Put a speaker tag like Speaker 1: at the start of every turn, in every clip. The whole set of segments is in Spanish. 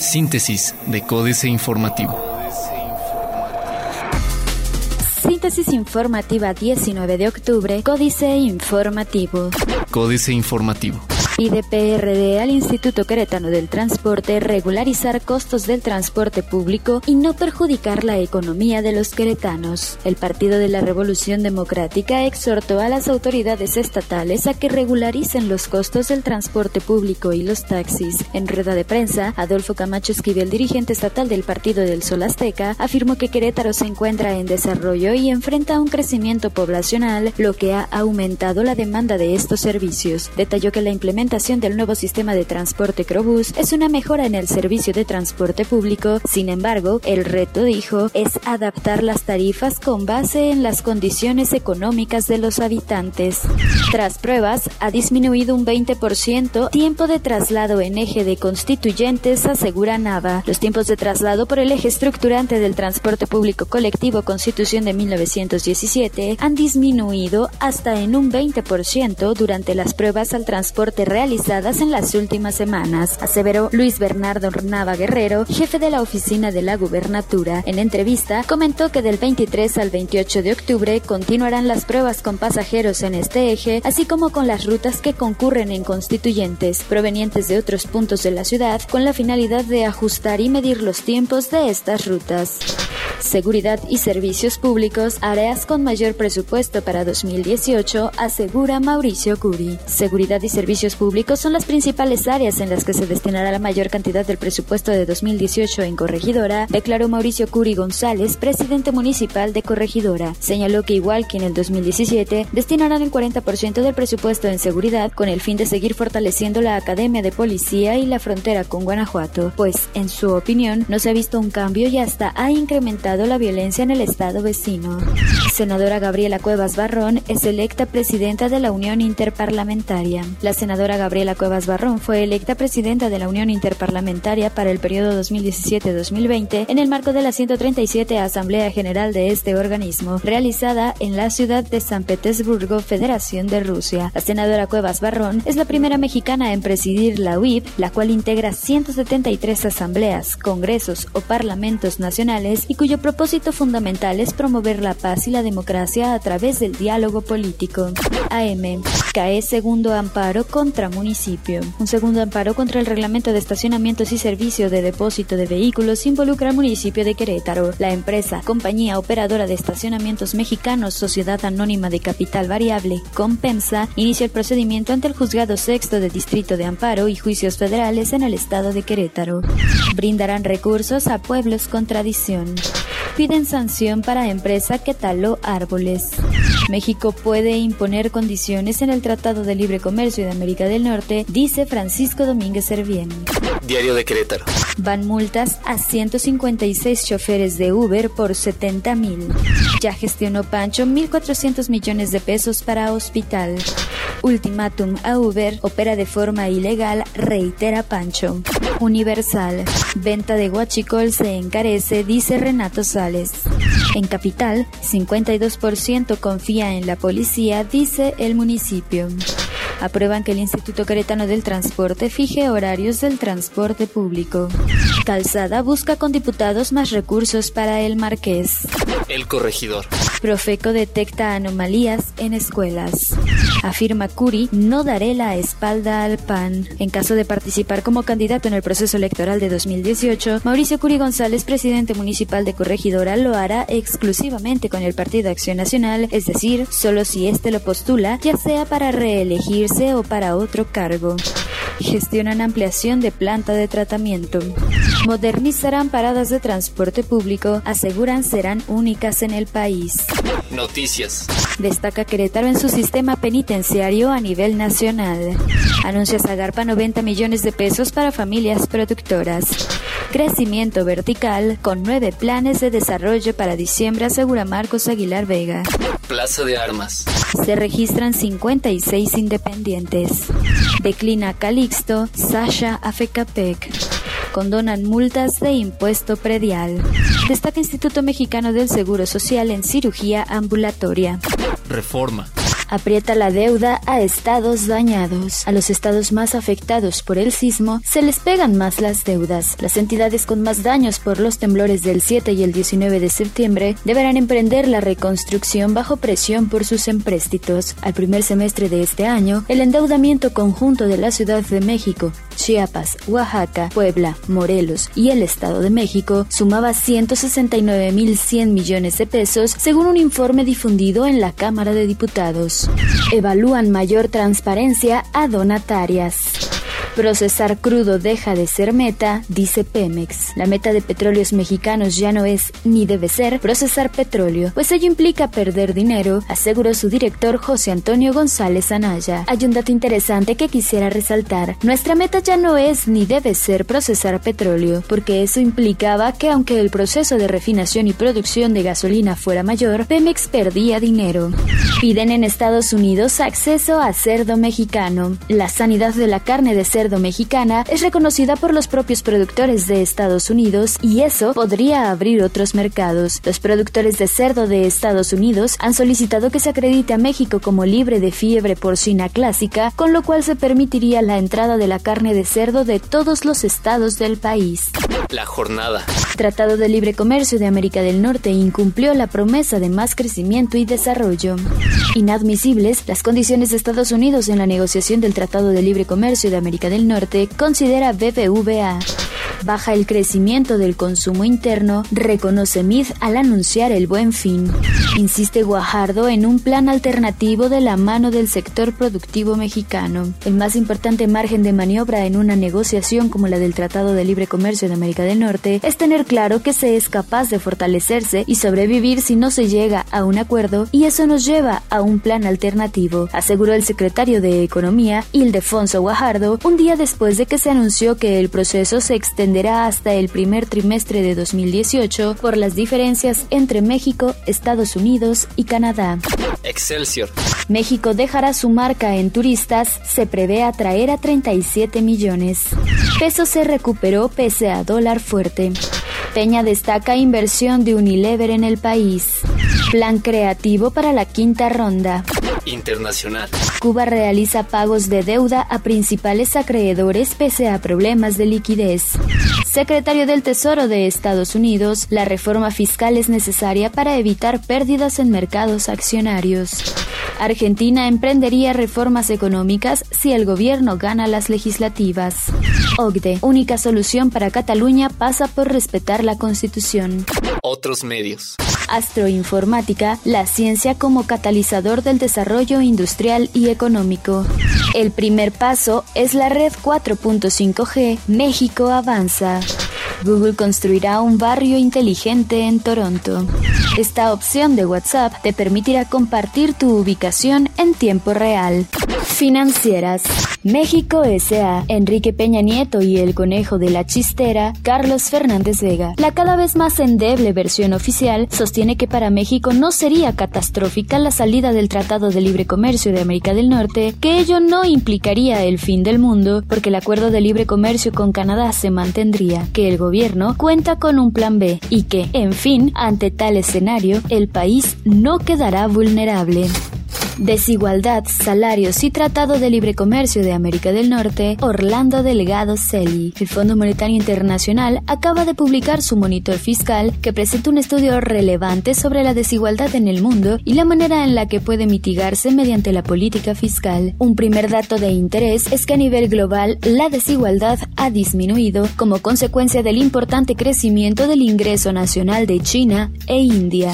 Speaker 1: Síntesis de Códice Informativo.
Speaker 2: Síntesis informativa 19 de octubre, Códice Informativo.
Speaker 1: Códice Informativo.
Speaker 2: Pide PRD al Instituto Queretano del Transporte regularizar costos del transporte público y no perjudicar la economía de los queretanos. El Partido de la Revolución Democrática exhortó a las autoridades estatales a que regularicen los costos del transporte público y los taxis. En rueda de prensa, Adolfo Camacho Esquivel, dirigente estatal del Partido del Sol Azteca, afirmó que Querétaro se encuentra en desarrollo y enfrenta un crecimiento poblacional, lo que ha aumentado la demanda de estos servicios. Detalló que la implementación del nuevo sistema de transporte Crobús es una mejora en el servicio de transporte público. Sin embargo, el reto, dijo, es adaptar las tarifas con base en las condiciones económicas de los habitantes. Tras pruebas, ha disminuido un 20% tiempo de traslado en eje de constituyentes, asegura Nava. Los tiempos de traslado por el eje estructurante del transporte público colectivo Constitución de 1917 han disminuido hasta en un 20% durante las pruebas al transporte realizadas en las últimas semanas, aseveró Luis Bernardo Nava Guerrero, jefe de la oficina de la gubernatura. En entrevista, comentó que del 23 al 28 de octubre continuarán las pruebas con pasajeros en este eje, así como con las rutas que concurren en constituyentes provenientes de otros puntos de la ciudad, con la finalidad de ajustar y medir los tiempos de estas rutas. Seguridad y Servicios Públicos, áreas con mayor presupuesto para 2018, asegura Mauricio Curi. Seguridad y Servicios Públicos son las principales áreas en las que se destinará la mayor cantidad del presupuesto de 2018 en Corregidora, declaró Mauricio Curi González, presidente municipal de Corregidora. Señaló que igual que en el 2017, destinarán el 40% del presupuesto en seguridad con el fin de seguir fortaleciendo la Academia de Policía y la frontera con Guanajuato, pues, en su opinión, no se ha visto un cambio y hasta ha incrementado la violencia en el estado vecino. Senadora Gabriela Cuevas Barrón es electa presidenta de la Unión Interparlamentaria. La senadora Gabriela Cuevas Barrón fue electa presidenta de la Unión Interparlamentaria para el periodo 2017-2020 en el marco de la 137 Asamblea General de este organismo, realizada en la ciudad de San Petersburgo, Federación de Rusia. La senadora Cuevas Barrón es la primera mexicana en presidir la UIP, la cual integra 173 asambleas, congresos o parlamentos nacionales y cuyo propósito fundamental es promover la paz y la democracia a través del diálogo político. AM. Cae segundo amparo contra Un segundo amparo contra el reglamento de estacionamientos y servicio de depósito de vehículos involucra al municipio de Querétaro. La empresa, compañía operadora de estacionamientos mexicanos, Sociedad Anónima de Capital Variable, Compensa, inicia el procedimiento ante el juzgado sexto de Distrito de Amparo y juicios federales en el estado de Querétaro. Brindarán recursos a pueblos con tradición piden sanción para empresa que taló árboles. México puede imponer condiciones en el Tratado de Libre Comercio de América del Norte, dice Francisco Domínguez Servién.
Speaker 1: Diario de Querétaro.
Speaker 2: Van multas a 156 choferes de Uber por 70 mil. Ya gestionó Pancho 1.400 millones de pesos para hospital. Ultimátum a Uber opera de forma ilegal, reitera Pancho. Universal. Venta de guachicol se encarece, dice Renato Sales. En Capital, 52% confía en la policía, dice el municipio aprueban que el Instituto Queretano del Transporte fije horarios del transporte público. Calzada busca con diputados más recursos para el Marqués.
Speaker 1: El corregidor.
Speaker 2: Profeco detecta anomalías en escuelas. Afirma Curi, no daré la espalda al PAN. En caso de participar como candidato en el proceso electoral de 2018, Mauricio Curi González, presidente municipal de Corregidora, lo hará exclusivamente con el Partido Acción Nacional, es decir, solo si éste lo postula, ya sea para reelegirse o para otro cargo. Gestionan ampliación de planta de tratamiento. Modernizarán paradas de transporte público, aseguran serán únicas en el país.
Speaker 1: Noticias.
Speaker 2: Destaca Querétaro en su sistema penitenciario a nivel nacional. Anuncia Zagarpa 90 millones de pesos para familias productoras. Crecimiento vertical con nueve planes de desarrollo para diciembre, asegura Marcos Aguilar Vega.
Speaker 1: Plaza de Armas.
Speaker 2: Se registran 56 independientes. Declina Calixto, Sasha Afecapec condonan multas de impuesto predial. Destaca Instituto Mexicano del Seguro Social en cirugía ambulatoria.
Speaker 1: Reforma.
Speaker 2: Aprieta la deuda a estados dañados. A los estados más afectados por el sismo se les pegan más las deudas. Las entidades con más daños por los temblores del 7 y el 19 de septiembre deberán emprender la reconstrucción bajo presión por sus empréstitos. Al primer semestre de este año, el endeudamiento conjunto de la Ciudad de México, Chiapas, Oaxaca, Puebla, Morelos y el Estado de México sumaba 169.100 millones de pesos, según un informe difundido en la Cámara de Diputados. Evalúan mayor transparencia a donatarias. Procesar crudo deja de ser meta, dice Pemex. La meta de petróleos mexicanos ya no es, ni debe ser, procesar petróleo, pues ello implica perder dinero, aseguró su director José Antonio González Anaya. Hay un dato interesante que quisiera resaltar. Nuestra meta ya no es ni debe ser procesar petróleo, porque eso implicaba que aunque el proceso de refinación y producción de gasolina fuera mayor, Pemex perdía dinero. Piden en Estados Unidos acceso a cerdo mexicano. La sanidad de la carne de cerdo mexicana es reconocida por los propios productores de Estados Unidos y eso podría abrir otros mercados. Los productores de cerdo de Estados Unidos han solicitado que se acredite a México como libre de fiebre porcina clásica, con lo cual se permitiría la entrada de la carne de cerdo de todos los estados del país.
Speaker 1: La jornada.
Speaker 2: Tratado de Libre Comercio de América del Norte incumplió la promesa de más crecimiento y desarrollo. Inadmisibles las condiciones de Estados Unidos en la negociación del Tratado de Libre Comercio de América del Norte, considera BBVA. Baja el crecimiento del consumo interno, reconoce MID al anunciar el buen fin. Insiste Guajardo en un plan alternativo de la mano del sector productivo mexicano. El más importante margen de maniobra en una negociación como la del Tratado de Libre Comercio de América del Norte es tener claro que se es capaz de fortalecerse y sobrevivir si no se llega a un acuerdo y eso nos lleva a un plan alternativo, aseguró el secretario de Economía, Ildefonso Guajardo, un día después de que se anunció que el proceso se extenderá hasta el primer trimestre de 2018 por las diferencias entre México, Estados Unidos y Canadá.
Speaker 1: Excelsior.
Speaker 2: México dejará su marca en turistas, se prevé atraer a 37 millones. Peso se recuperó pese a dólar fuerte. Peña destaca inversión de Unilever en el país. Plan creativo para la quinta ronda.
Speaker 1: Internacional.
Speaker 2: Cuba realiza pagos de deuda a principales acreedores pese a problemas de liquidez. Secretario del Tesoro de Estados Unidos, la reforma fiscal es necesaria para evitar pérdidas en mercados accionarios. Argentina emprendería reformas económicas si el gobierno gana las legislativas. OCDE, única solución para Cataluña pasa por respetar la Constitución.
Speaker 1: Otros medios.
Speaker 2: Astroinformática, la ciencia como catalizador del desarrollo industrial y económico. El primer paso es la red 4.5G. México avanza. Google construirá un barrio inteligente en Toronto. Esta opción de WhatsApp te permitirá compartir tu ubicación en tiempo real. Financieras. México S.A. Enrique Peña Nieto y el conejo de la chistera, Carlos Fernández Vega. La cada vez más endeble versión oficial sostiene que para México no sería catastrófica la salida del Tratado de Libre Comercio de América del Norte, que ello no implicaría el fin del mundo, porque el acuerdo de libre comercio con Canadá se mantendría, que el gobierno cuenta con un plan B y que, en fin, ante tal escenario, el país no quedará vulnerable. Desigualdad, salarios y Tratado de Libre Comercio de América del Norte, Orlando Delegado Celi. El Fondo Monetario Internacional acaba de publicar su monitor fiscal que presenta un estudio relevante sobre la desigualdad en el mundo y la manera en la que puede mitigarse mediante la política fiscal. Un primer dato de interés es que a nivel global la desigualdad ha disminuido como consecuencia del importante crecimiento del ingreso nacional de China e India.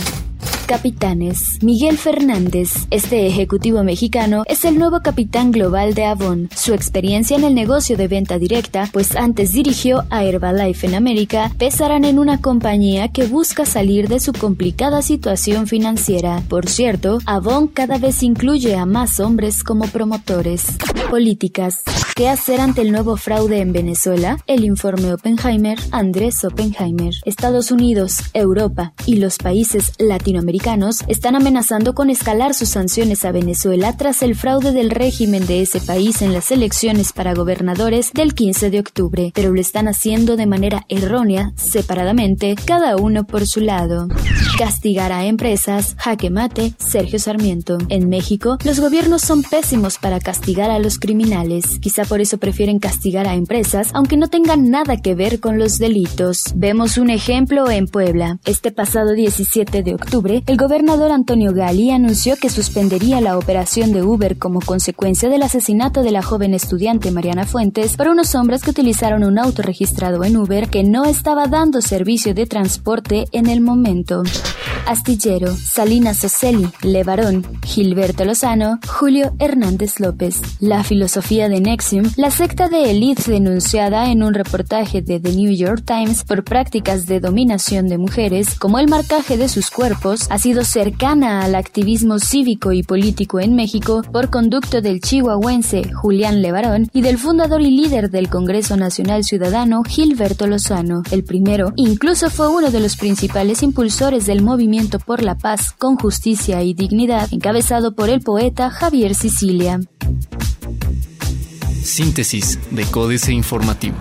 Speaker 2: Capitanes. Miguel Fernández, este ejecutivo mexicano, es el nuevo capitán global de Avon. Su experiencia en el negocio de venta directa, pues antes dirigió a Herbalife en América, pesarán en una compañía que busca salir de su complicada situación financiera. Por cierto, Avon cada vez incluye a más hombres como promotores. Políticas. ¿Qué hacer ante el nuevo fraude en Venezuela? El informe Oppenheimer, Andrés Oppenheimer. Estados Unidos, Europa y los países latinoamericanos norteamericanos están amenazando con escalar sus sanciones a Venezuela tras el fraude del régimen de ese país en las elecciones para gobernadores del 15 de octubre, pero lo están haciendo de manera errónea, separadamente, cada uno por su lado. Castigar a empresas, jaque mate, Sergio Sarmiento. En México, los gobiernos son pésimos para castigar a los criminales. Quizá por eso prefieren castigar a empresas, aunque no tengan nada que ver con los delitos. Vemos un ejemplo en Puebla. Este pasado 17 de octubre, el gobernador Antonio Gali anunció que suspendería la operación de Uber como consecuencia del asesinato de la joven estudiante Mariana Fuentes por unos hombres que utilizaron un auto registrado en Uber que no estaba dando servicio de transporte en el momento. Astillero, Salinas Oceli, Levarón, Gilberto Lozano, Julio Hernández López. La filosofía de Nexium, la secta de élite denunciada en un reportaje de The New York Times por prácticas de dominación de mujeres, como el marcaje de sus cuerpos, ha sido cercana al activismo cívico y político en México por conducto del chihuahuense Julián Levarón y del fundador y líder del Congreso Nacional Ciudadano Gilberto Lozano. El primero incluso fue uno de los principales impulsores del por la paz con justicia y dignidad, encabezado por el poeta Javier Sicilia.
Speaker 1: Síntesis de Códice Informativo.